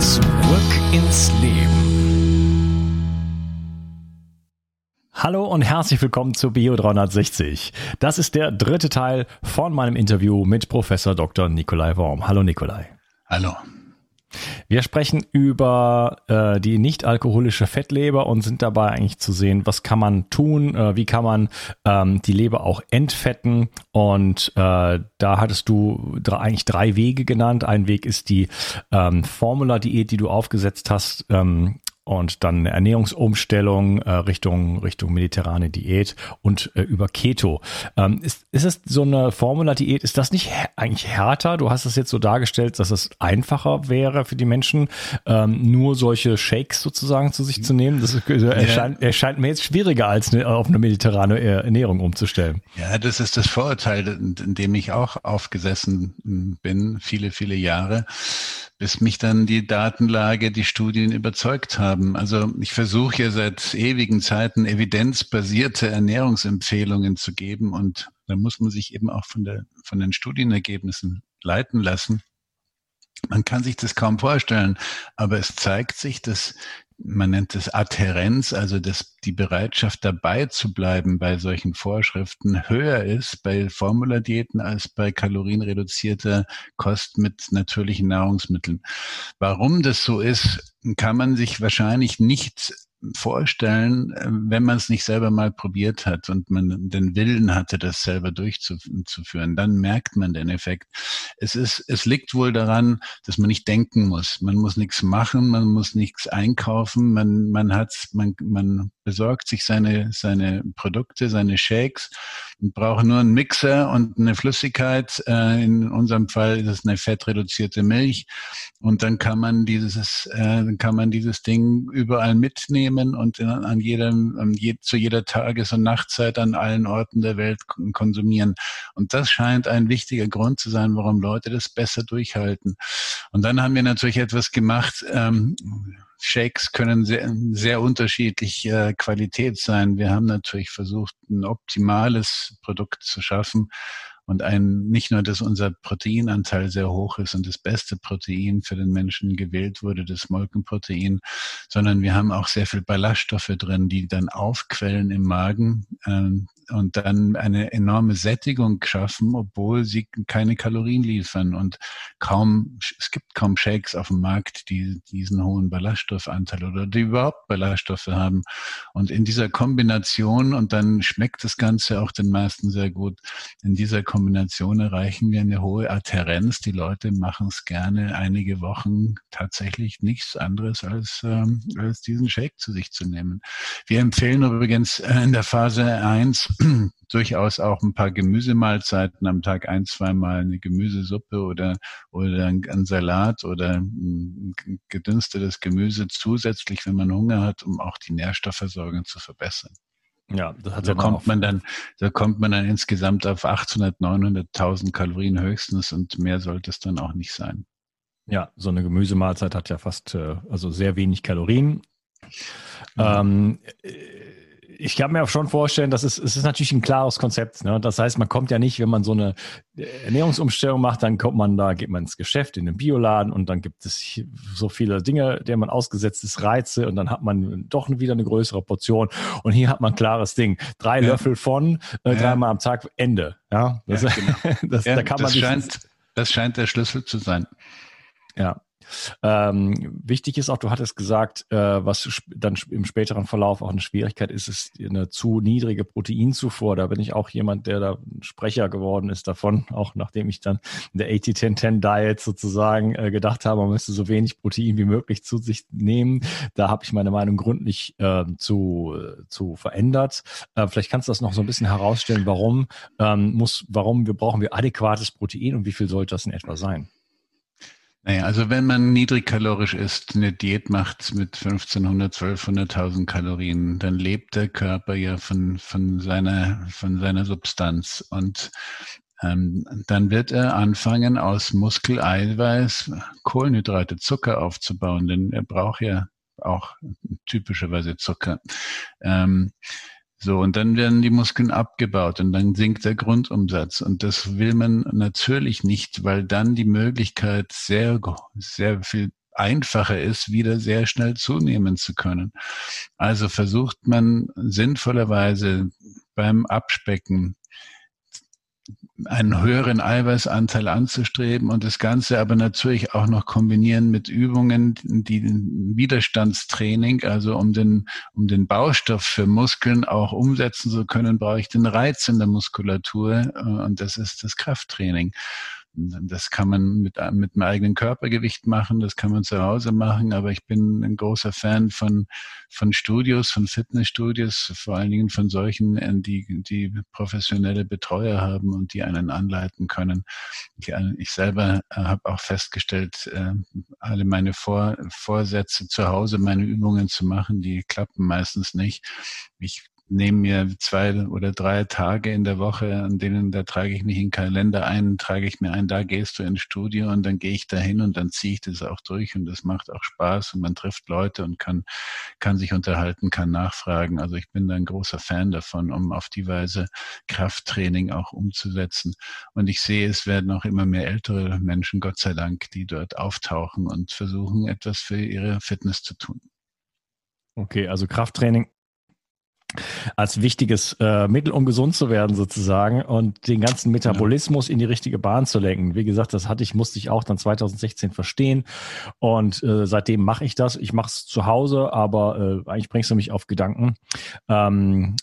Zurück ins Leben. Hallo und herzlich willkommen zu Bio 360. Das ist der dritte Teil von meinem Interview mit Professor Dr. Nikolai Worm. Hallo Nikolai. Hallo. Wir sprechen über äh, die nicht-alkoholische Fettleber und sind dabei eigentlich zu sehen, was kann man tun, äh, wie kann man ähm, die Leber auch entfetten. Und äh, da hattest du drei, eigentlich drei Wege genannt. Ein Weg ist die ähm, Formula-Diät, die du aufgesetzt hast. Ähm, und dann eine Ernährungsumstellung äh, Richtung Richtung mediterrane Diät und äh, über Keto. Ähm, ist, ist es so eine Formula-Diät? Ist das nicht eigentlich härter? Du hast es jetzt so dargestellt, dass es einfacher wäre für die Menschen, ähm, nur solche Shakes sozusagen zu sich zu nehmen. Das ist, also, erscheint, erscheint mir jetzt schwieriger als eine, auf eine mediterrane Ernährung umzustellen. Ja, das ist das Vorurteil, in dem ich auch aufgesessen bin, viele, viele Jahre bis mich dann die Datenlage, die Studien überzeugt haben. Also ich versuche ja seit ewigen Zeiten evidenzbasierte Ernährungsempfehlungen zu geben und da muss man sich eben auch von, der, von den Studienergebnissen leiten lassen. Man kann sich das kaum vorstellen, aber es zeigt sich, dass man nennt es Adhärenz, also dass die Bereitschaft dabei zu bleiben bei solchen Vorschriften höher ist bei Formuladiäten als bei kalorienreduzierter Kost mit natürlichen Nahrungsmitteln. Warum das so ist, kann man sich wahrscheinlich nicht vorstellen, äh, wenn man es nicht selber mal probiert hat und man den Willen hatte, das selber durchzuführen, dann merkt man den Effekt. Es ist, es liegt wohl daran, dass man nicht denken muss. Man muss nichts machen, man muss nichts einkaufen, man, man hat, man, man besorgt sich seine, seine Produkte, seine Shakes und braucht nur einen Mixer und eine Flüssigkeit. Äh, in unserem Fall ist es eine fettreduzierte Milch. Und dann kann man dieses, äh, dann kann man dieses Ding überall mitnehmen und in, an jedem, an je, zu jeder Tages- und Nachtzeit an allen Orten der Welt konsumieren. Und das scheint ein wichtiger Grund zu sein, warum Leute das besser durchhalten. Und dann haben wir natürlich etwas gemacht, ähm, Shakes können sehr, sehr unterschiedlich äh, Qualität sein. Wir haben natürlich versucht, ein optimales Produkt zu schaffen Und ein, nicht nur, dass unser Proteinanteil sehr hoch ist und das beste Protein für den Menschen gewählt wurde, das Molkenprotein, sondern wir haben auch sehr viel Ballaststoffe drin, die dann aufquellen im Magen ähm, und dann eine enorme Sättigung schaffen, obwohl sie keine Kalorien liefern und kaum, es gibt kaum Shakes auf dem Markt, die diesen hohen Ballaststoffanteil oder die überhaupt Ballaststoffe haben. Und in dieser Kombination, und dann schmeckt das Ganze auch den meisten sehr gut, in dieser Kombination erreichen wir eine hohe Adherenz. Die Leute machen es gerne einige Wochen tatsächlich nichts anderes als, ähm, als diesen Shake zu sich zu nehmen. Wir empfehlen übrigens in der Phase 1 durchaus auch ein paar Gemüsemahlzeiten am Tag ein, zweimal eine Gemüsesuppe oder, oder ein Salat oder ein gedünstetes Gemüse zusätzlich, wenn man Hunger hat, um auch die Nährstoffversorgung zu verbessern. Ja, das hat so kommt man dann, da kommt man dann insgesamt auf 800, 900.000 Kalorien höchstens und mehr sollte es dann auch nicht sein. Ja, so eine Gemüsemahlzeit hat ja fast, äh, also sehr wenig Kalorien. Ja. Ähm, ich kann mir auch schon vorstellen, dass es, es ist natürlich ein klares Konzept. Ne? Das heißt, man kommt ja nicht, wenn man so eine Ernährungsumstellung macht, dann kommt man da, geht man ins Geschäft, in den Bioladen und dann gibt es so viele Dinge, der man ausgesetzt ist, Reize und dann hat man doch wieder eine größere Portion und hier hat man ein klares Ding. Drei ja. Löffel von, äh, ja. dreimal am Tag, Ende. Ja, das, ja, genau. das, da kann man das scheint, das scheint der Schlüssel zu sein. Ja, ähm, wichtig ist auch, du hattest gesagt, äh, was dann im späteren Verlauf auch eine Schwierigkeit ist, ist eine zu niedrige Proteinzufuhr. Da bin ich auch jemand, der da Sprecher geworden ist davon, auch nachdem ich dann in der 80-10-10 Diet sozusagen äh, gedacht habe, man müsste so wenig Protein wie möglich zu sich nehmen. Da habe ich meine Meinung gründlich äh, zu, zu verändert. Äh, vielleicht kannst du das noch so ein bisschen herausstellen, warum ähm, muss, warum wir brauchen wir adäquates Protein und wie viel sollte das in etwa sein? Naja, also wenn man niedrigkalorisch isst, eine Diät macht mit 1500, 1200.000 Kalorien, dann lebt der Körper ja von, von, seiner, von seiner Substanz. Und ähm, dann wird er anfangen, aus Muskeleiweiß Kohlenhydrate, Zucker aufzubauen, denn er braucht ja auch typischerweise Zucker. Ähm, so, und dann werden die Muskeln abgebaut und dann sinkt der Grundumsatz. Und das will man natürlich nicht, weil dann die Möglichkeit sehr, sehr viel einfacher ist, wieder sehr schnell zunehmen zu können. Also versucht man sinnvollerweise beim Abspecken einen höheren Eiweißanteil anzustreben und das Ganze aber natürlich auch noch kombinieren mit Übungen, die Widerstandstraining, also um den, um den Baustoff für Muskeln auch umsetzen zu können, brauche ich den Reiz in der Muskulatur äh, und das ist das Krafttraining. Das kann man mit, mit einem eigenen Körpergewicht machen, das kann man zu Hause machen, aber ich bin ein großer Fan von, von Studios, von Fitnessstudios, vor allen Dingen von solchen, äh, die, die professionelle Betreuer haben und die einen anleiten können. Ich, ich selber äh, habe auch festgestellt, äh, alle meine Vor, Vorsätze zu Hause, meine Übungen zu machen, die klappen meistens nicht. Ich nehme mir zwei oder drei Tage in der Woche, an denen da trage ich mich in Kalender ein, trage ich mir ein, da gehst du ins Studio und dann gehe ich dahin und dann ziehe ich das auch durch und das macht auch Spaß und man trifft Leute und kann, kann sich unterhalten, kann nachfragen. Also ich bin da ein großer Fan davon, um auf die Weise Krafttraining auch umzusetzen. Und ich sehe, es werden auch immer mehr ältere Menschen, Gott sei Dank, die dort auftauchen und versuchen, etwas für ihre Fitness zu tun. Okay, also Krafttraining als wichtiges äh, Mittel, um gesund zu werden sozusagen und den ganzen Metabolismus in die richtige Bahn zu lenken. Wie gesagt, das hatte ich, musste ich auch dann 2016 verstehen und äh, seitdem mache ich das. Ich mache es zu Hause, aber äh, eigentlich bringst du mich auf Gedanken. Ähm,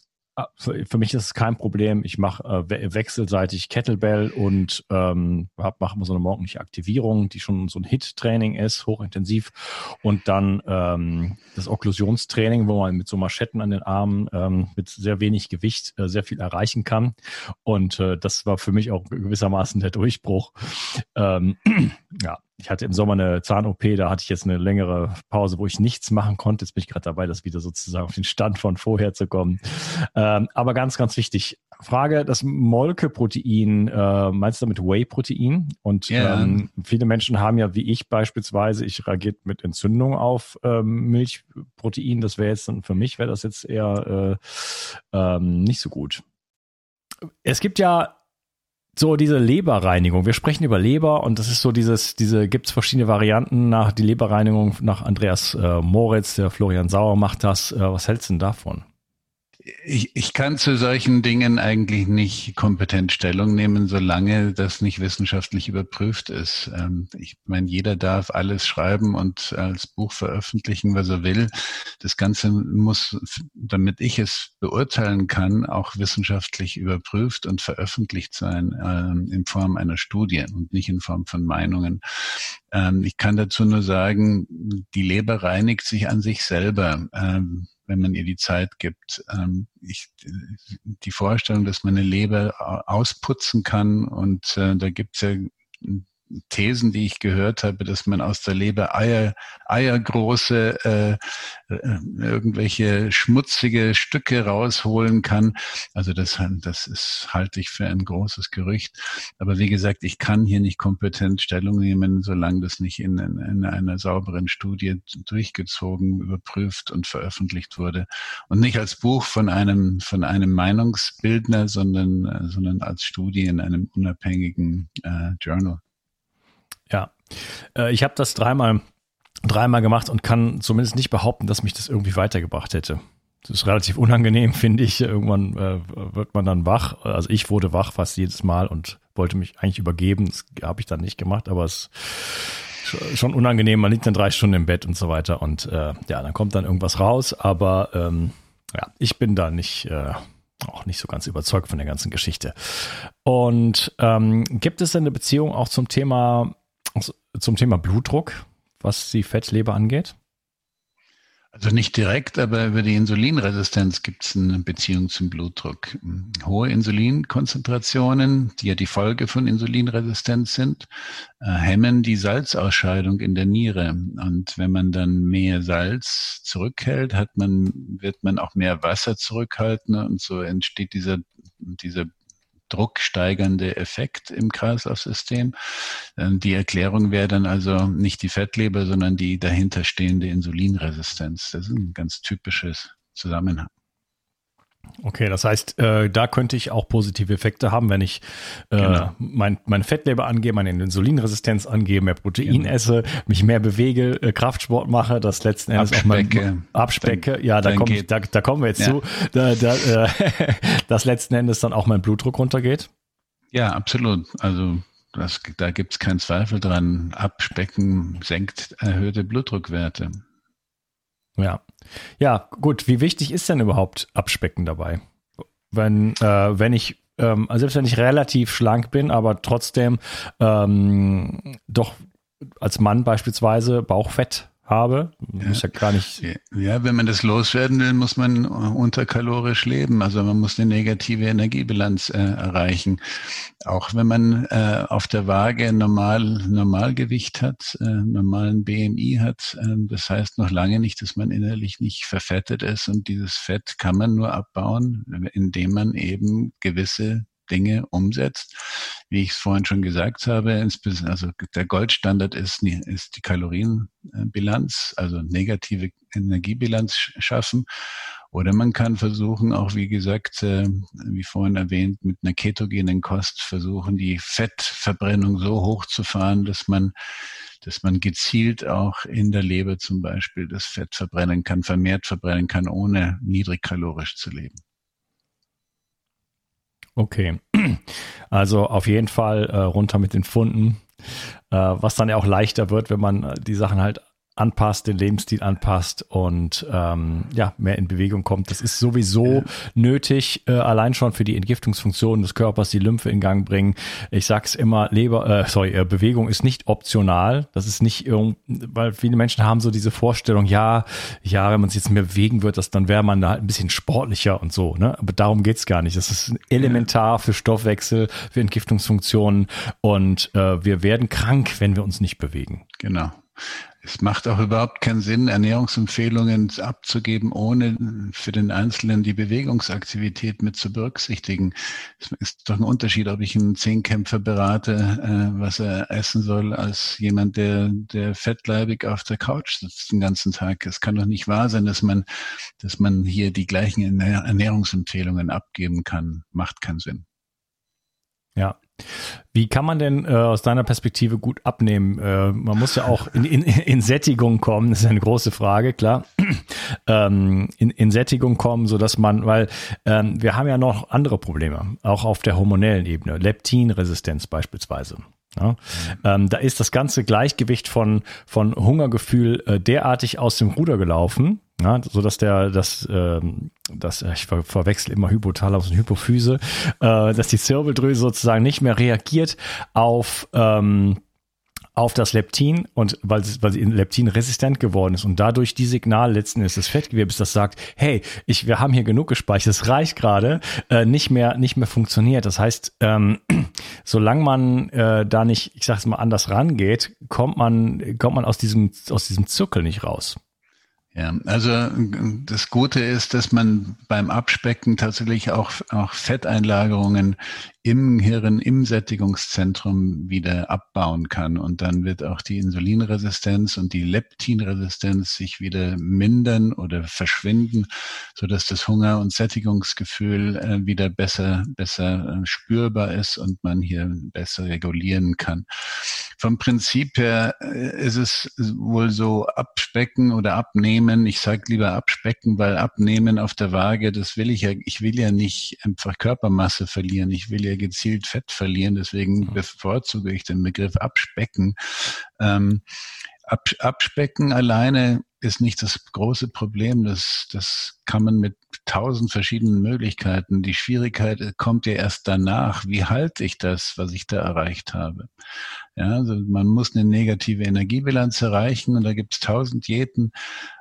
für, für, mich ist es kein Problem. Ich mache äh, wechselseitig Kettlebell und ähm, mache so eine morgendliche Aktivierung, die schon so ein Hit-Training ist, hochintensiv. Und dann ähm, das Okklusionstraining, wo man mit so Maschetten an den Armen ähm, mit sehr wenig Gewicht äh, sehr viel erreichen kann. Und äh, das war für mich auch gewissermaßen der Durchbruch. Ähm, ja, ich hatte im Sommer eine Zahn-OP, da hatte ich jetzt eine längere Pause, wo ich nichts machen konnte. Jetzt bin ich gerade dabei, das wieder sozusagen auf den Stand von vorher zu kommen. Ähm, aber ganz, ganz wichtig. Frage, das Molkeprotein, äh, meinst du damit Whey-Protein? Und yeah. ähm, viele Menschen haben ja, wie ich beispielsweise, ich reagiert mit Entzündung auf ähm, Milchprotein. Das wäre jetzt für mich, wäre das jetzt eher äh, ähm, nicht so gut. Es gibt ja so diese Leberreinigung. Wir sprechen über Leber und das ist so dieses, diese gibt's verschiedene Varianten nach die Leberreinigung nach Andreas äh, Moritz, der Florian Sauer macht das. Äh, was hältst du denn davon? Ich, ich kann zu solchen Dingen eigentlich nicht kompetent Stellung nehmen, solange das nicht wissenschaftlich überprüft ist. Ähm, ich meine, jeder darf alles schreiben und als Buch veröffentlichen, was er will. Das Ganze muss, damit ich es beurteilen kann, auch wissenschaftlich überprüft und veröffentlicht sein äh, in Form einer Studie und nicht in Form von Meinungen. Ähm, ich kann dazu nur sagen, die Leber reinigt sich an sich selber. Wenn man ihr die Zeit gibt. Ähm, ich, die Vorstellung, dass man eine Leber ausputzen kann und äh, da gibt es ja Thesen, die ich gehört habe, dass man aus der Leber Eier, eiergroße, äh, äh, irgendwelche schmutzige Stücke rausholen kann. Also das, das ist, halte ich für ein großes Gerücht. Aber wie gesagt, ich kann hier nicht kompetent Stellung nehmen, solange das nicht in, in, in einer sauberen Studie durchgezogen, überprüft und veröffentlicht wurde. Und nicht als Buch von einem, von einem Meinungsbildner, sondern, sondern als Studie in einem unabhängigen äh, Journal. Äh, ich habe das dreimal, dreimal gemacht und kann zumindest nicht behaupten, dass mich das irgendwie weitergebracht hätte. Das ist relativ unangenehm, finde ich. Irgendwann äh, wird man dann wach. Also ich wurde wach fast jedes Mal und wollte mich eigentlich übergeben. Das habe ich dann nicht gemacht, aber es ist schon unangenehm. Man liegt dann drei Stunden im Bett und so weiter und äh, ja, dann kommt dann irgendwas raus. Aber ähm, ja, ich bin da nicht äh, auch nicht so ganz überzeugt von der ganzen Geschichte. Und ähm, gibt es denn eine Beziehung auch zum Thema zum Thema Blutdruck, was die Fettleber angeht? Also nicht direkt, aber über die Insulinresistenz gibt es eine Beziehung zum Blutdruck. Hohe Insulinkonzentrationen, die ja die Folge von Insulinresistenz sind, äh, hemmen die Salzausscheidung in der Niere. Und wenn man dann mehr Salz zurückhält, hat man, wird man auch mehr Wasser zurückhalten und so entsteht dieser, dieser drucksteigernde Effekt im Kreislaufsystem. Ähm, die Erklärung wäre dann also nicht die Fettleber, sondern die dahinterstehende Insulinresistenz. Das ist ein ganz typisches Zusammenhang. Okay, das heißt, äh, da könnte ich auch positive Effekte haben, wenn ich äh, genau. mein, meine Fettleber angehe, meine Insulinresistenz angehe, mehr Protein genau. esse, mich mehr bewege, äh, Kraftsport mache, das letzten Endes abspecke. auch mal abspecke. Dann, ja, da, komm ich, da, da kommen wir jetzt ja. zu, da, da, äh, dass letzten Endes dann auch mein Blutdruck runtergeht. Ja, absolut. Also das, da gibt es keinen Zweifel dran. Abspecken senkt erhöhte Blutdruckwerte. Ja. Ja, gut. Wie wichtig ist denn überhaupt Abspecken dabei? Wenn, äh, wenn ich, ähm, also selbst wenn ich relativ schlank bin, aber trotzdem ähm, doch als Mann beispielsweise Bauchfett habe. Ja. Muss ja gar nicht. Ja, wenn man das loswerden will, muss man unterkalorisch leben. Also man muss eine negative Energiebilanz äh, erreichen. Auch wenn man äh, auf der Waage normal Normalgewicht hat, äh, normalen BMI hat, äh, das heißt noch lange nicht, dass man innerlich nicht verfettet ist. Und dieses Fett kann man nur abbauen, indem man eben gewisse Dinge umsetzt. Wie ich es vorhin schon gesagt habe, also der Goldstandard ist, ist die Kalorienbilanz, also negative Energiebilanz schaffen. Oder man kann versuchen, auch wie gesagt, äh, wie vorhin erwähnt, mit einer ketogenen Kost versuchen, die Fettverbrennung so hoch zu fahren, dass man dass man gezielt auch in der Leber zum Beispiel das Fett verbrennen kann, vermehrt verbrennen kann, ohne niedrigkalorisch zu leben. Okay. Also auf jeden Fall äh, runter mit den Funden, äh, was dann ja auch leichter wird, wenn man äh, die Sachen halt anpasst, den Lebensstil anpasst und ähm, ja, mehr in Bewegung kommt. Das ist sowieso nötig, äh, allein schon für die Entgiftungsfunktion des Körpers, die Lymphe in Gang bringen. Ich sag's immer, Leber, äh, sorry, äh, Bewegung ist nicht optional. Das ist nicht irgend, weil viele Menschen haben so diese Vorstellung, ja, ja, wenn man sich jetzt mehr bewegen wird, das, dann wäre man da halt ein bisschen sportlicher und so, ne? Aber darum geht's gar nicht. Das ist elementar für Stoffwechsel, für Entgiftungsfunktionen und äh, wir werden krank, wenn wir uns nicht bewegen. Genau. Es macht auch überhaupt keinen Sinn, Ernährungsempfehlungen abzugeben, ohne für den Einzelnen die Bewegungsaktivität mit zu berücksichtigen. Es ist doch ein Unterschied, ob ich einen Zehnkämpfer berate, äh, was er essen soll, als jemand, der, der fettleibig auf der Couch sitzt den ganzen Tag. Es kann doch nicht wahr sein, dass man, dass man hier die gleichen Ernährungsempfehlungen abgeben kann. Macht keinen Sinn. Ja, Wie kann man denn äh, aus deiner Perspektive gut abnehmen? Äh, man muss ja auch in, in, in Sättigung kommen, das ist eine große Frage, klar. ähm, in, in Sättigung kommen, so dass man, weil ähm, wir haben ja noch andere Probleme, auch auf der hormonellen Ebene, Leptinresistenz beispielsweise. Ja, ähm, da ist das ganze Gleichgewicht von, von Hungergefühl äh, derartig aus dem Ruder gelaufen, ja, so dass der, das, ähm, das, ich ver verwechsel immer Hypothalamus und Hypophyse, äh, dass die Zirbeldrüse sozusagen nicht mehr reagiert auf ähm, auf das Leptin und weil, weil sie leptinresistent geworden ist und dadurch die Signal letzten Endes des Fettgewebes, das sagt, hey, ich, wir haben hier genug gespeichert, es reicht gerade, äh, nicht mehr, nicht mehr funktioniert. Das heißt, ähm, solange man äh, da nicht, ich sag's mal, anders rangeht, kommt man, kommt man aus diesem, aus diesem Zirkel nicht raus. Ja, also das Gute ist, dass man beim Abspecken tatsächlich auch, auch Fetteinlagerungen im Hirn, im Sättigungszentrum wieder abbauen kann. Und dann wird auch die Insulinresistenz und die Leptinresistenz sich wieder mindern oder verschwinden, so dass das Hunger- und Sättigungsgefühl äh, wieder besser, besser äh, spürbar ist und man hier besser regulieren kann. Vom Prinzip her äh, ist es wohl so abspecken oder abnehmen. Ich sage lieber abspecken, weil abnehmen auf der Waage, das will ich ja, ich will ja nicht einfach Körpermasse verlieren. Ich will ja gezielt Fett verlieren. Deswegen bevorzuge ich den Begriff Abspecken. Ähm, Ab, Abspecken alleine ist nicht das große Problem. Das, das kann man mit tausend verschiedenen Möglichkeiten. Die Schwierigkeit kommt ja erst danach. Wie halte ich das, was ich da erreicht habe? Ja, also man muss eine negative Energiebilanz erreichen und da gibt es tausend Diäten.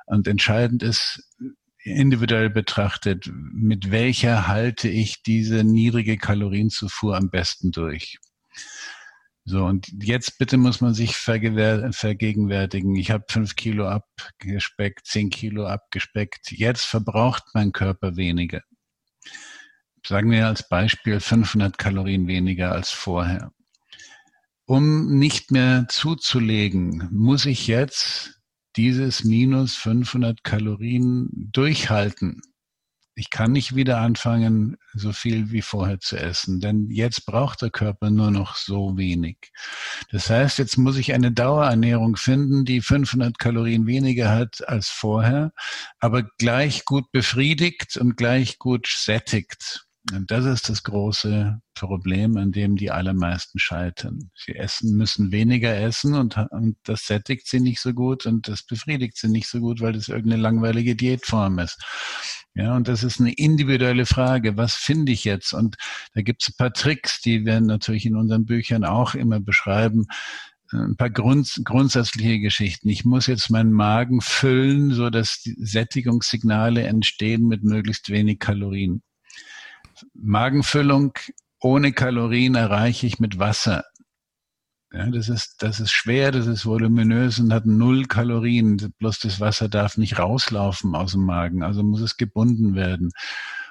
Und entscheidend ist, individuell betrachtet, mit welcher halte ich diese niedrige Kalorienzufuhr am besten durch? So, und jetzt bitte muss man sich vergegenwärtigen, ich habe fünf Kilo abgespeckt, zehn Kilo abgespeckt, jetzt verbraucht mein Körper weniger. Sagen wir als Beispiel 500 Kalorien weniger als vorher. Um nicht mehr zuzulegen, muss ich jetzt dieses minus 500 Kalorien durchhalten. Ich kann nicht wieder anfangen, so viel wie vorher zu essen, denn jetzt braucht der Körper nur noch so wenig. Das heißt, jetzt muss ich eine Dauerernährung finden, die 500 Kalorien weniger hat als vorher, aber gleich gut befriedigt und gleich gut sättigt. Und das ist das große Problem, an dem die allermeisten scheitern. Sie essen, müssen weniger essen und, und das sättigt sie nicht so gut und das befriedigt sie nicht so gut, weil das irgendeine langweilige Diätform ist. Ja, und das ist eine individuelle Frage. Was finde ich jetzt? Und da gibt es ein paar Tricks, die wir natürlich in unseren Büchern auch immer beschreiben ein paar Grund, grundsätzliche Geschichten. Ich muss jetzt meinen Magen füllen, so dass die Sättigungssignale entstehen mit möglichst wenig Kalorien. Magenfüllung ohne Kalorien erreiche ich mit Wasser. Ja, das ist, das ist schwer, das ist voluminös und hat null Kalorien. Bloß das Wasser darf nicht rauslaufen aus dem Magen, also muss es gebunden werden.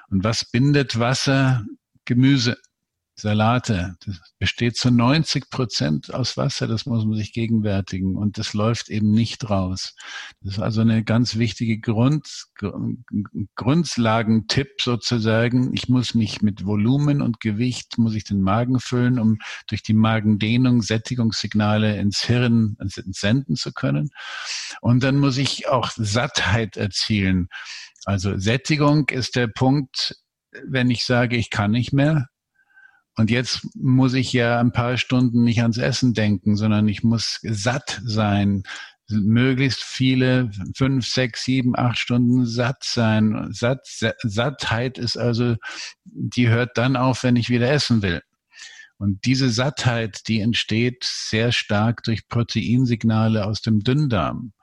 Und was bindet Wasser? Gemüse. Salate. Das besteht zu 90 Prozent aus Wasser, das muss man sich gegenwärtigen. Und das läuft eben nicht raus. Das ist also eine ganz wichtige Grund, Grundlagentipp sozusagen. Ich muss mich mit Volumen und Gewicht, muss ich den Magen füllen, um durch die Magendehnung Sättigungssignale ins Hirn senden zu können. Und dann muss ich auch Sattheit erzielen. Also Sättigung ist der Punkt, wenn ich sage, ich kann nicht mehr, und jetzt muss ich ja ein paar Stunden nicht ans Essen denken, sondern ich muss satt sein, möglichst viele, fünf, sechs, sieben, acht Stunden satt sein. Satt, Sattheit ist also, die hört dann auf, wenn ich wieder essen will. Und diese Sattheit, die entsteht sehr stark durch Proteinsignale aus dem Dünndarm.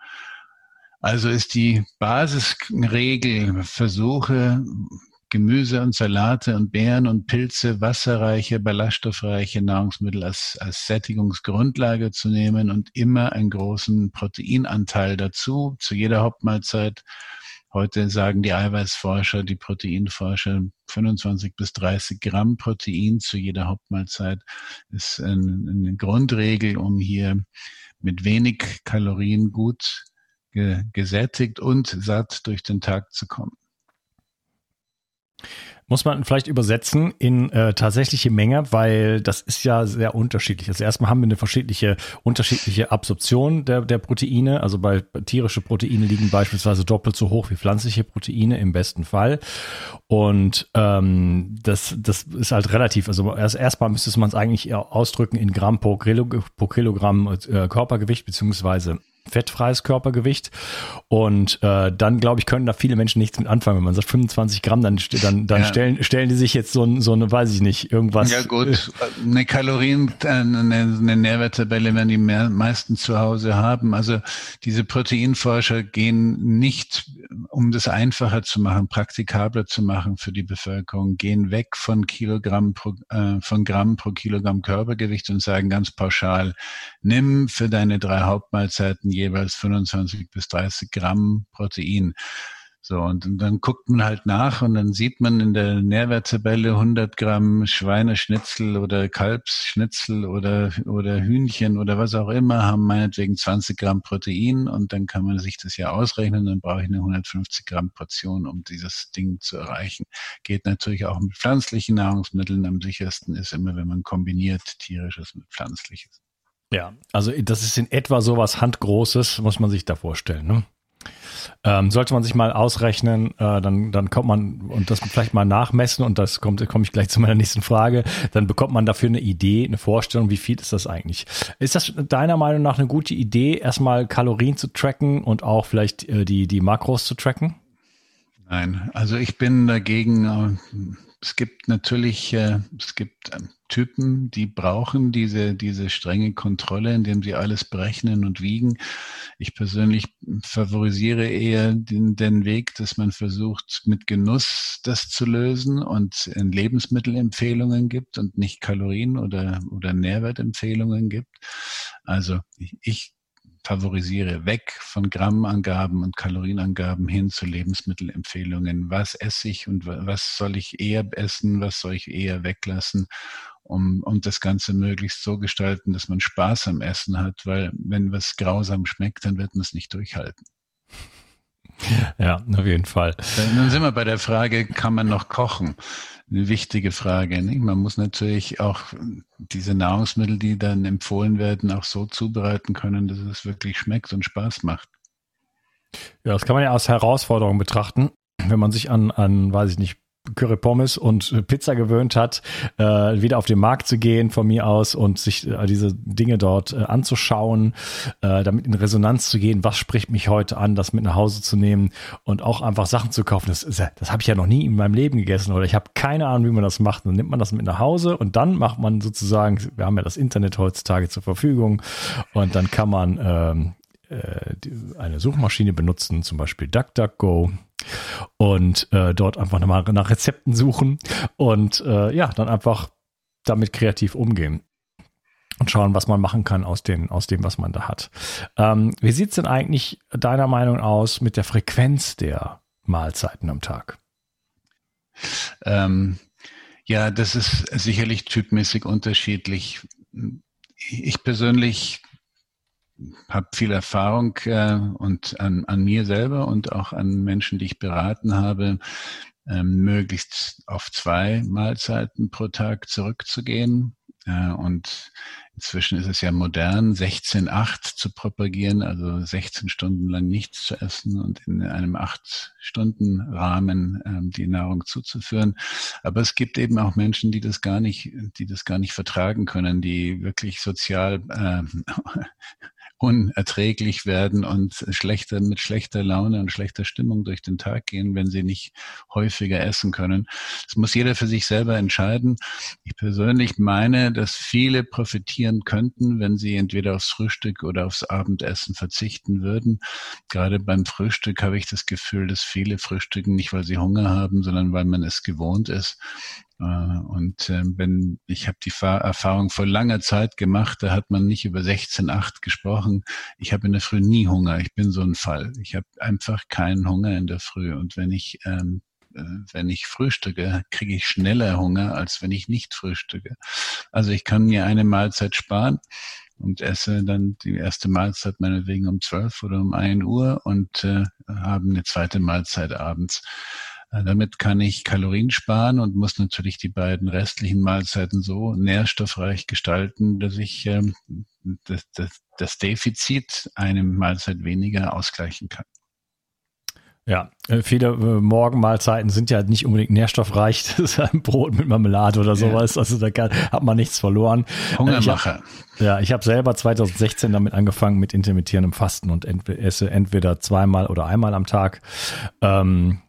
Also ist die Basisregel, versuche Gemüse und Salate und Beeren und Pilze, wasserreiche, ballaststoffreiche Nahrungsmittel als, als Sättigungsgrundlage zu nehmen und immer einen großen Proteinanteil dazu, zu jeder Hauptmahlzeit. Heute sagen die Eiweißforscher, die Proteinforscher, 25 bis 30 Gramm Protein zu jeder Hauptmahlzeit ist eine, eine Grundregel, um hier mit wenig Kalorien gut gesättigt und satt durch den Tag zu kommen. Muss man vielleicht übersetzen in äh, tatsächliche Menge, weil das ist ja sehr unterschiedlich. Also erstmal haben wir eine verschiedene, unterschiedliche Absorption der, der Proteine. Also bei tierische Proteine liegen beispielsweise doppelt so hoch wie pflanzliche Proteine im besten Fall. Und ähm, das, das ist halt relativ. Also erst erstmal müsste man es eigentlich ausdrücken in Gramm pro, Kilogramm, pro Kilogramm äh, Körpergewicht beziehungsweise fettfreies Körpergewicht. Und äh, dann, glaube ich, können da viele Menschen nichts mit anfangen. Wenn man sagt 25 Gramm, dann, dann, dann ja. stellen, stellen die sich jetzt so, so eine, weiß ich nicht, irgendwas. Ja gut, eine Kalorien, äh, eine, eine Nährwerttabelle werden die mehr, meisten zu Hause haben. Also diese Proteinforscher gehen nicht, um das einfacher zu machen, praktikabler zu machen für die Bevölkerung, gehen weg von Kilogramm pro, äh, von Gramm pro Kilogramm Körpergewicht und sagen ganz pauschal, nimm für deine drei Hauptmahlzeiten jeweils 25 bis 30 Gramm Protein. So, und, und, dann guckt man halt nach und dann sieht man in der Nährwerttabelle 100 Gramm Schweineschnitzel oder Kalbsschnitzel oder, oder Hühnchen oder was auch immer haben meinetwegen 20 Gramm Protein und dann kann man sich das ja ausrechnen, dann brauche ich eine 150 Gramm Portion, um dieses Ding zu erreichen. Geht natürlich auch mit pflanzlichen Nahrungsmitteln. Am sichersten ist immer, wenn man kombiniert tierisches mit pflanzliches. Ja, also das ist in etwa sowas Handgroßes, muss man sich da vorstellen. Ne? Ähm, sollte man sich mal ausrechnen, äh, dann, dann kommt man und das vielleicht mal nachmessen und das kommt, komme ich gleich zu meiner nächsten Frage, dann bekommt man dafür eine Idee, eine Vorstellung, wie viel ist das eigentlich. Ist das deiner Meinung nach eine gute Idee, erstmal Kalorien zu tracken und auch vielleicht äh, die, die Makros zu tracken? Nein, also ich bin dagegen, äh, es gibt natürlich, äh, es gibt ähm, Typen, die brauchen diese, diese strenge Kontrolle, indem sie alles berechnen und wiegen. Ich persönlich favorisiere eher den, den Weg, dass man versucht, mit Genuss das zu lösen und Lebensmittelempfehlungen gibt und nicht Kalorien oder, oder Nährwertempfehlungen gibt. Also ich favorisiere weg von Grammangaben und Kalorienangaben hin zu Lebensmittelempfehlungen. Was esse ich und was soll ich eher essen, was soll ich eher weglassen, um, um das Ganze möglichst so gestalten, dass man Spaß am Essen hat, weil wenn was grausam schmeckt, dann wird man es nicht durchhalten. Ja, auf jeden Fall. Dann sind wir bei der Frage, kann man noch kochen? Eine wichtige Frage. Nicht? Man muss natürlich auch diese Nahrungsmittel, die dann empfohlen werden, auch so zubereiten können, dass es wirklich schmeckt und Spaß macht. Ja, das kann man ja als Herausforderung betrachten, wenn man sich an, an, weiß ich nicht, Curry Pommes und Pizza gewöhnt hat, äh, wieder auf den Markt zu gehen von mir aus und sich äh, diese Dinge dort äh, anzuschauen, äh, damit in Resonanz zu gehen, was spricht mich heute an, das mit nach Hause zu nehmen und auch einfach Sachen zu kaufen. Das, das habe ich ja noch nie in meinem Leben gegessen oder ich habe keine Ahnung, wie man das macht. Dann nimmt man das mit nach Hause und dann macht man sozusagen, wir haben ja das Internet heutzutage zur Verfügung und dann kann man ähm, äh, eine Suchmaschine benutzen, zum Beispiel DuckDuckGo und äh, dort einfach nochmal nach Rezepten suchen und äh, ja, dann einfach damit kreativ umgehen und schauen, was man machen kann aus, den, aus dem, was man da hat. Ähm, wie sieht's denn eigentlich deiner Meinung aus mit der Frequenz der Mahlzeiten am Tag? Ähm, ja, das ist sicherlich typmäßig unterschiedlich. Ich persönlich habe viel Erfahrung äh, und an, an mir selber und auch an Menschen, die ich beraten habe, ähm, möglichst auf zwei Mahlzeiten pro Tag zurückzugehen. Äh, und inzwischen ist es ja modern, 16-8 zu propagieren, also 16 Stunden lang nichts zu essen und in einem 8-Stunden-Rahmen ähm, die Nahrung zuzuführen. Aber es gibt eben auch Menschen, die das gar nicht, die das gar nicht vertragen können, die wirklich sozial äh, unerträglich werden und schlechter, mit schlechter Laune und schlechter Stimmung durch den Tag gehen, wenn sie nicht häufiger essen können. Das muss jeder für sich selber entscheiden. Ich persönlich meine, dass viele profitieren könnten, wenn sie entweder aufs Frühstück oder aufs Abendessen verzichten würden. Gerade beim Frühstück habe ich das Gefühl, dass viele frühstücken nicht, weil sie Hunger haben, sondern weil man es gewohnt ist. Äh, und äh, wenn ich habe die Erfahrung vor langer Zeit gemacht, da hat man nicht über 16,8 gesprochen. Ich habe in der Früh nie Hunger. Ich bin so ein Fall. Ich habe einfach keinen Hunger in der Früh. Und wenn ich ähm, äh, wenn ich frühstücke, kriege ich schneller Hunger, als wenn ich nicht frühstücke. Also ich kann mir eine Mahlzeit sparen und esse dann die erste Mahlzeit meinetwegen um 12 oder um 1 Uhr und äh, habe eine zweite Mahlzeit abends. Äh, damit kann ich Kalorien sparen und muss natürlich die beiden restlichen Mahlzeiten so nährstoffreich gestalten, dass ich ähm, das, das, das Defizit einem Mahlzeit weniger ausgleichen kann. Ja, äh, viele äh, Morgenmahlzeiten sind ja nicht unbedingt nährstoffreich. Das ist ein Brot mit Marmelade oder sowas. Ja. Also da kann, hat man nichts verloren. Hungermacher. Ich hab, ja, ich habe selber 2016 damit angefangen mit intermittierendem Fasten und ent esse entweder zweimal oder einmal am Tag. Ähm,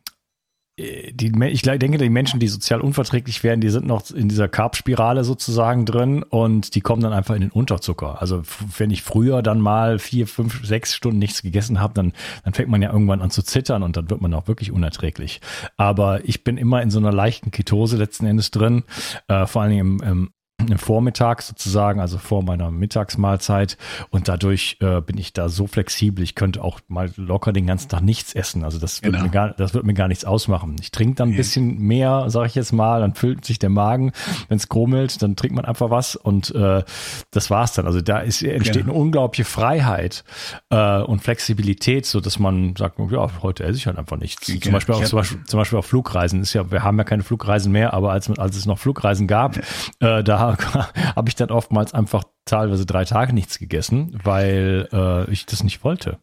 die, ich denke, die Menschen, die sozial unverträglich werden, die sind noch in dieser Carb-Spirale sozusagen drin und die kommen dann einfach in den Unterzucker. Also wenn ich früher dann mal vier, fünf, sechs Stunden nichts gegessen habe, dann, dann fängt man ja irgendwann an zu zittern und dann wird man auch wirklich unerträglich. Aber ich bin immer in so einer leichten Ketose letzten Endes drin, äh, vor allen Dingen im, im Vormittag sozusagen, also vor meiner Mittagsmahlzeit. Und dadurch äh, bin ich da so flexibel. Ich könnte auch mal locker den ganzen Tag nichts essen. Also das wird, genau. mir, gar, das wird mir gar nichts ausmachen. Ich trinke dann ein bisschen mehr, sage ich jetzt mal, dann füllt sich der Magen. Wenn es grummelt, dann trinkt man einfach was und äh, das war's dann. Also da ist, entsteht genau. eine unglaubliche Freiheit äh, und Flexibilität, so dass man sagt, ja, heute esse ich halt einfach nichts. Genau. Zum, Beispiel auch, zum, Beispiel, zum Beispiel auf Flugreisen. Ist ja, wir haben ja keine Flugreisen mehr, aber als, als es noch Flugreisen gab, äh, da habe ich dann oftmals einfach teilweise drei Tage nichts gegessen, weil äh, ich das nicht wollte.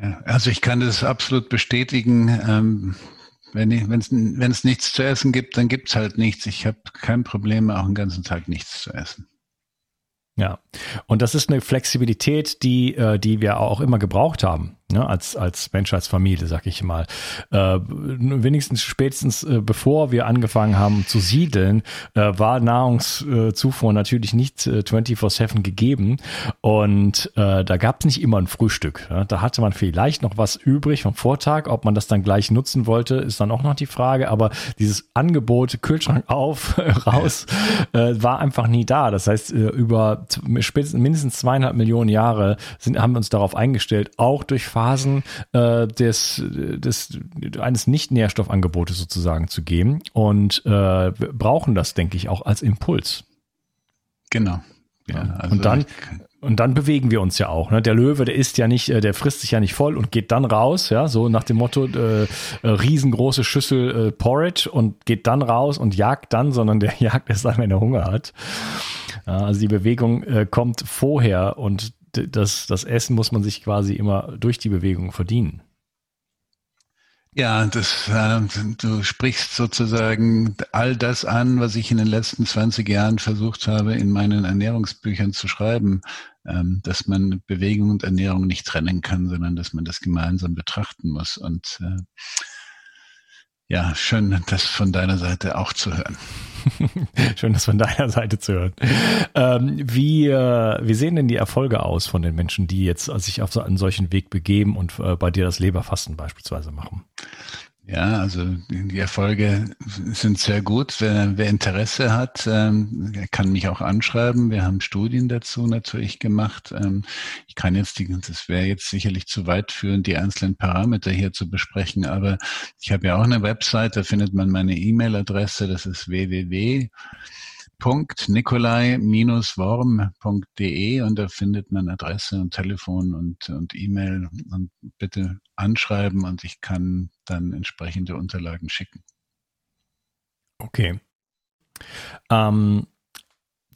Ja, also ich kann das absolut bestätigen. Ähm, wenn es nichts zu essen gibt, dann gibt es halt nichts. Ich habe kein Problem, auch einen ganzen Tag nichts zu essen. Ja, und das ist eine Flexibilität, die, äh, die wir auch immer gebraucht haben ne, als, als Menschheitsfamilie, sag ich mal. Äh, wenigstens spätestens äh, bevor wir angefangen haben zu siedeln, äh, war Nahrungszufuhr natürlich nicht äh, 24-7 gegeben. Und äh, da gab es nicht immer ein Frühstück. Ne? Da hatte man vielleicht noch was übrig vom Vortag. Ob man das dann gleich nutzen wollte, ist dann auch noch die Frage. Aber dieses Angebot, Kühlschrank auf, raus, äh, war einfach nie da. Das heißt, äh, über spätestens mindestens zweieinhalb Millionen Jahre sind, haben wir uns darauf eingestellt, auch durch Phasen äh, des, des, eines Nicht-Nährstoffangebotes sozusagen zu geben und äh, brauchen das, denke ich, auch als Impuls. Genau. Ja, also und dann und dann bewegen wir uns ja auch. Ne? Der Löwe, der isst ja nicht, äh, der frisst sich ja nicht voll und geht dann raus, ja, so nach dem Motto äh, äh, riesengroße Schüssel äh, Porridge und geht dann raus und jagt dann, sondern der jagt erst dann, wenn er Hunger hat. Ja, also die Bewegung äh, kommt vorher und das, das Essen muss man sich quasi immer durch die Bewegung verdienen. Ja, das, äh, du sprichst sozusagen all das an, was ich in den letzten 20 Jahren versucht habe, in meinen Ernährungsbüchern zu schreiben, ähm, dass man Bewegung und Ernährung nicht trennen kann, sondern dass man das gemeinsam betrachten muss. Und äh, ja, schön, das von deiner Seite auch zu hören. Schön, das von deiner Seite zu hören. Ähm, wie, äh, wie sehen denn die Erfolge aus von den Menschen, die jetzt sich auf so einen solchen Weg begeben und äh, bei dir das Leberfasten beispielsweise machen? Ja, also die Erfolge sind sehr gut. Wer, wer Interesse hat, ähm, kann mich auch anschreiben. Wir haben Studien dazu natürlich gemacht. Ähm, ich kann jetzt, die, das wäre jetzt sicherlich zu weit führen, die einzelnen Parameter hier zu besprechen, aber ich habe ja auch eine Website, da findet man meine E-Mail-Adresse, das ist www nikolai-worm.de und da findet man Adresse und Telefon und, und E-Mail und bitte anschreiben und ich kann dann entsprechende Unterlagen schicken. Okay. Ähm,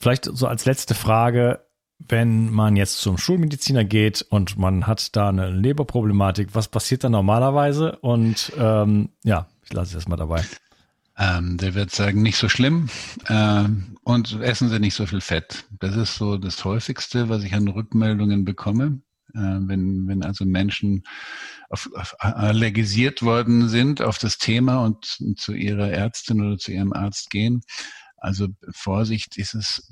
vielleicht so als letzte Frage, wenn man jetzt zum Schulmediziner geht und man hat da eine Leberproblematik, was passiert da normalerweise? Und ähm, ja, ich lasse es mal dabei. Ähm, der wird sagen, nicht so schlimm ähm, und essen Sie nicht so viel Fett. Das ist so das häufigste, was ich an Rückmeldungen bekomme. Äh, wenn, wenn also Menschen auf, auf allergisiert worden sind auf das Thema und zu ihrer Ärztin oder zu ihrem Arzt gehen. Also Vorsicht, ist es,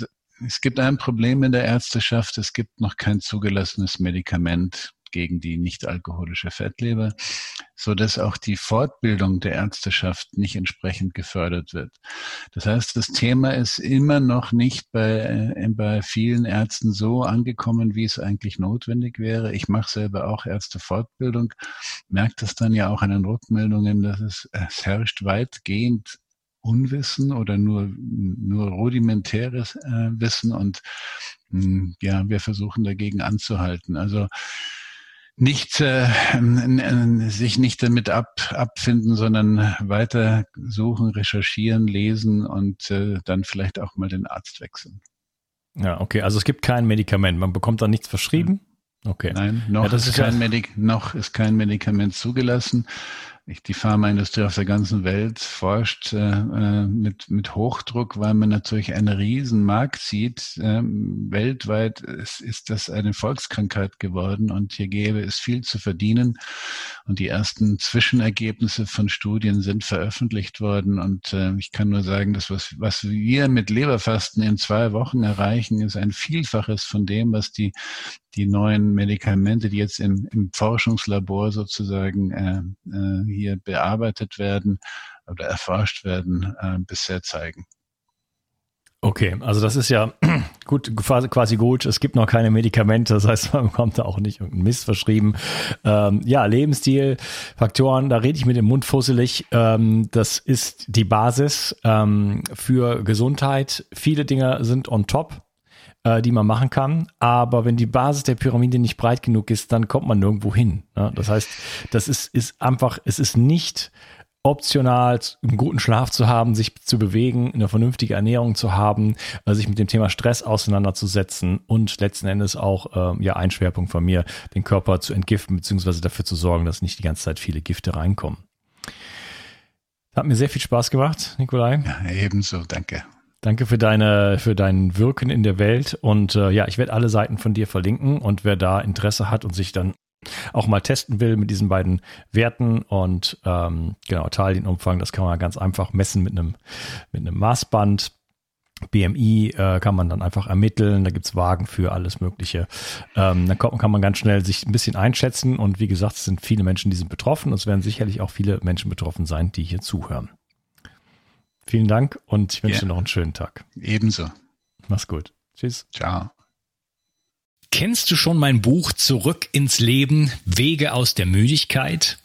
es gibt ein Problem in der Ärzteschaft, es gibt noch kein zugelassenes Medikament gegen die nicht-alkoholische Fettleber, so dass auch die Fortbildung der Ärzteschaft nicht entsprechend gefördert wird. Das heißt, das Thema ist immer noch nicht bei, äh, bei vielen Ärzten so angekommen, wie es eigentlich notwendig wäre. Ich mache selber auch Ärztefortbildung, merke das dann ja auch an den Rückmeldungen, dass es, es herrscht weitgehend Unwissen oder nur, nur rudimentäres äh, Wissen und mh, hm, ja, wir versuchen dagegen anzuhalten. Also nicht äh, sich nicht damit ab, abfinden, sondern weiter suchen, recherchieren, lesen und äh, dann vielleicht auch mal den Arzt wechseln. Ja, okay. Also es gibt kein Medikament. Man bekommt da nichts verschrieben. Okay. Nein, noch, ja, ist, ist kein Medik noch ist kein Medikament zugelassen die Pharmaindustrie auf der ganzen Welt forscht äh, äh, mit, mit Hochdruck, weil man natürlich einen riesen Markt sieht. Ähm, weltweit ist, ist das eine Volkskrankheit geworden und hier gäbe es viel zu verdienen. Und die ersten Zwischenergebnisse von Studien sind veröffentlicht worden. Und äh, ich kann nur sagen, dass was, was wir mit Leberfasten in zwei Wochen erreichen, ist ein Vielfaches von dem, was die die neuen Medikamente, die jetzt im, im Forschungslabor sozusagen äh, äh, hier bearbeitet werden oder erforscht werden, äh, bisher zeigen. Okay, also das ist ja gut, quasi gut. Es gibt noch keine Medikamente, das heißt, man bekommt da auch nicht irgendeinen Mist verschrieben. Ähm, ja, Lebensstil, Faktoren, da rede ich mit dem Mund fusselig. Ähm, das ist die Basis ähm, für Gesundheit. Viele Dinge sind on top äh, die man machen kann. Aber wenn die Basis der Pyramide nicht breit genug ist, dann kommt man nirgendwo hin. Ne? Das heißt, das ist, ist einfach, es ist nicht optional einen guten Schlaf zu haben, sich zu bewegen, eine vernünftige Ernährung zu haben, äh, sich mit dem Thema Stress auseinanderzusetzen und letzten Endes auch äh, ja ein Schwerpunkt von mir, den Körper zu entgiften beziehungsweise dafür zu sorgen, dass nicht die ganze Zeit viele Gifte reinkommen. Hat mir sehr viel Spaß gemacht, Nikolai. Ja, ebenso, danke. Danke für deine, für dein Wirken in der Welt. Und äh, ja, ich werde alle Seiten von dir verlinken und wer da Interesse hat und sich dann auch mal testen will mit diesen beiden Werten und ähm, genau, Teilchenumfang, das kann man ganz einfach messen mit einem, mit einem Maßband. BMI äh, kann man dann einfach ermitteln, da gibt's Wagen für alles Mögliche. Ähm, dann kommt, kann man ganz schnell sich ein bisschen einschätzen und wie gesagt, es sind viele Menschen, die sind betroffen und es werden sicherlich auch viele Menschen betroffen sein, die hier zuhören. Vielen Dank und ich wünsche yeah. dir noch einen schönen Tag. Ebenso. Mach's gut. Tschüss. Ciao. Kennst du schon mein Buch Zurück ins Leben, Wege aus der Müdigkeit?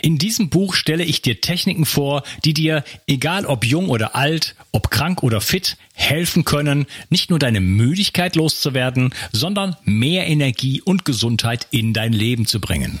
In diesem Buch stelle ich dir Techniken vor, die dir, egal ob jung oder alt, ob krank oder fit, helfen können, nicht nur deine Müdigkeit loszuwerden, sondern mehr Energie und Gesundheit in dein Leben zu bringen.